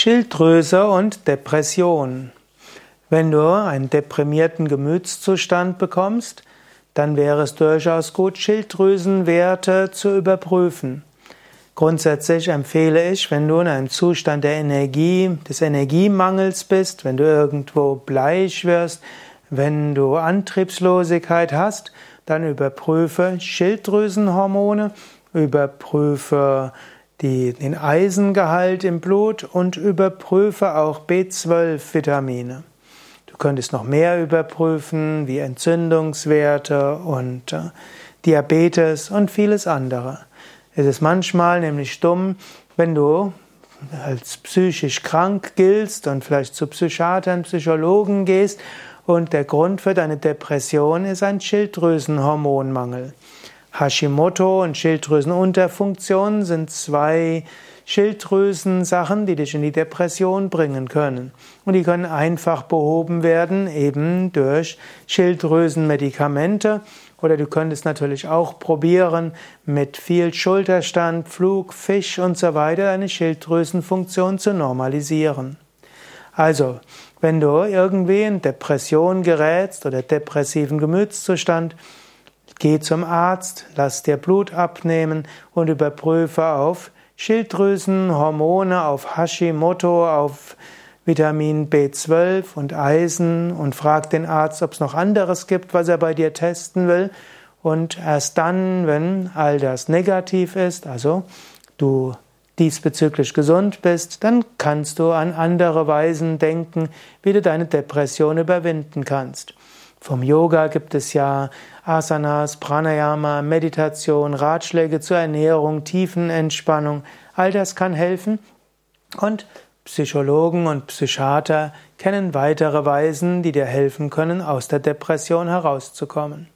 Schilddrüse und Depression. Wenn du einen deprimierten Gemütszustand bekommst, dann wäre es durchaus gut, Schilddrüsenwerte zu überprüfen. Grundsätzlich empfehle ich, wenn du in einem Zustand der Energie, des Energiemangels bist, wenn du irgendwo bleich wirst, wenn du Antriebslosigkeit hast, dann überprüfe Schilddrüsenhormone, überprüfe die, den Eisengehalt im Blut und überprüfe auch B12-Vitamine. Du könntest noch mehr überprüfen, wie Entzündungswerte und äh, Diabetes und vieles andere. Es ist manchmal nämlich dumm, wenn du als psychisch krank giltst und vielleicht zu Psychiatern, Psychologen gehst und der Grund für deine Depression ist ein Schilddrüsenhormonmangel. Hashimoto und Schilddrüsenunterfunktion sind zwei Schilddrüsensachen, die dich in die Depression bringen können. Und die können einfach behoben werden, eben durch Schilddrüsenmedikamente. Oder du könntest natürlich auch probieren, mit viel Schulterstand, Flug, Fisch und so weiter deine Schilddrüsenfunktion zu normalisieren. Also, wenn du irgendwie in Depression gerätst oder depressiven Gemütszustand, Geh zum Arzt, lass dir Blut abnehmen und überprüfe auf Schilddrüsen, Hormone, auf Hashimoto, auf Vitamin B12 und Eisen und frag den Arzt, ob es noch anderes gibt, was er bei dir testen will. Und erst dann, wenn all das negativ ist, also du diesbezüglich gesund bist, dann kannst du an andere Weisen denken, wie du deine Depression überwinden kannst. Vom Yoga gibt es ja Asanas, Pranayama, Meditation, Ratschläge zur Ernährung, Tiefenentspannung. All das kann helfen. Und Psychologen und Psychiater kennen weitere Weisen, die dir helfen können, aus der Depression herauszukommen.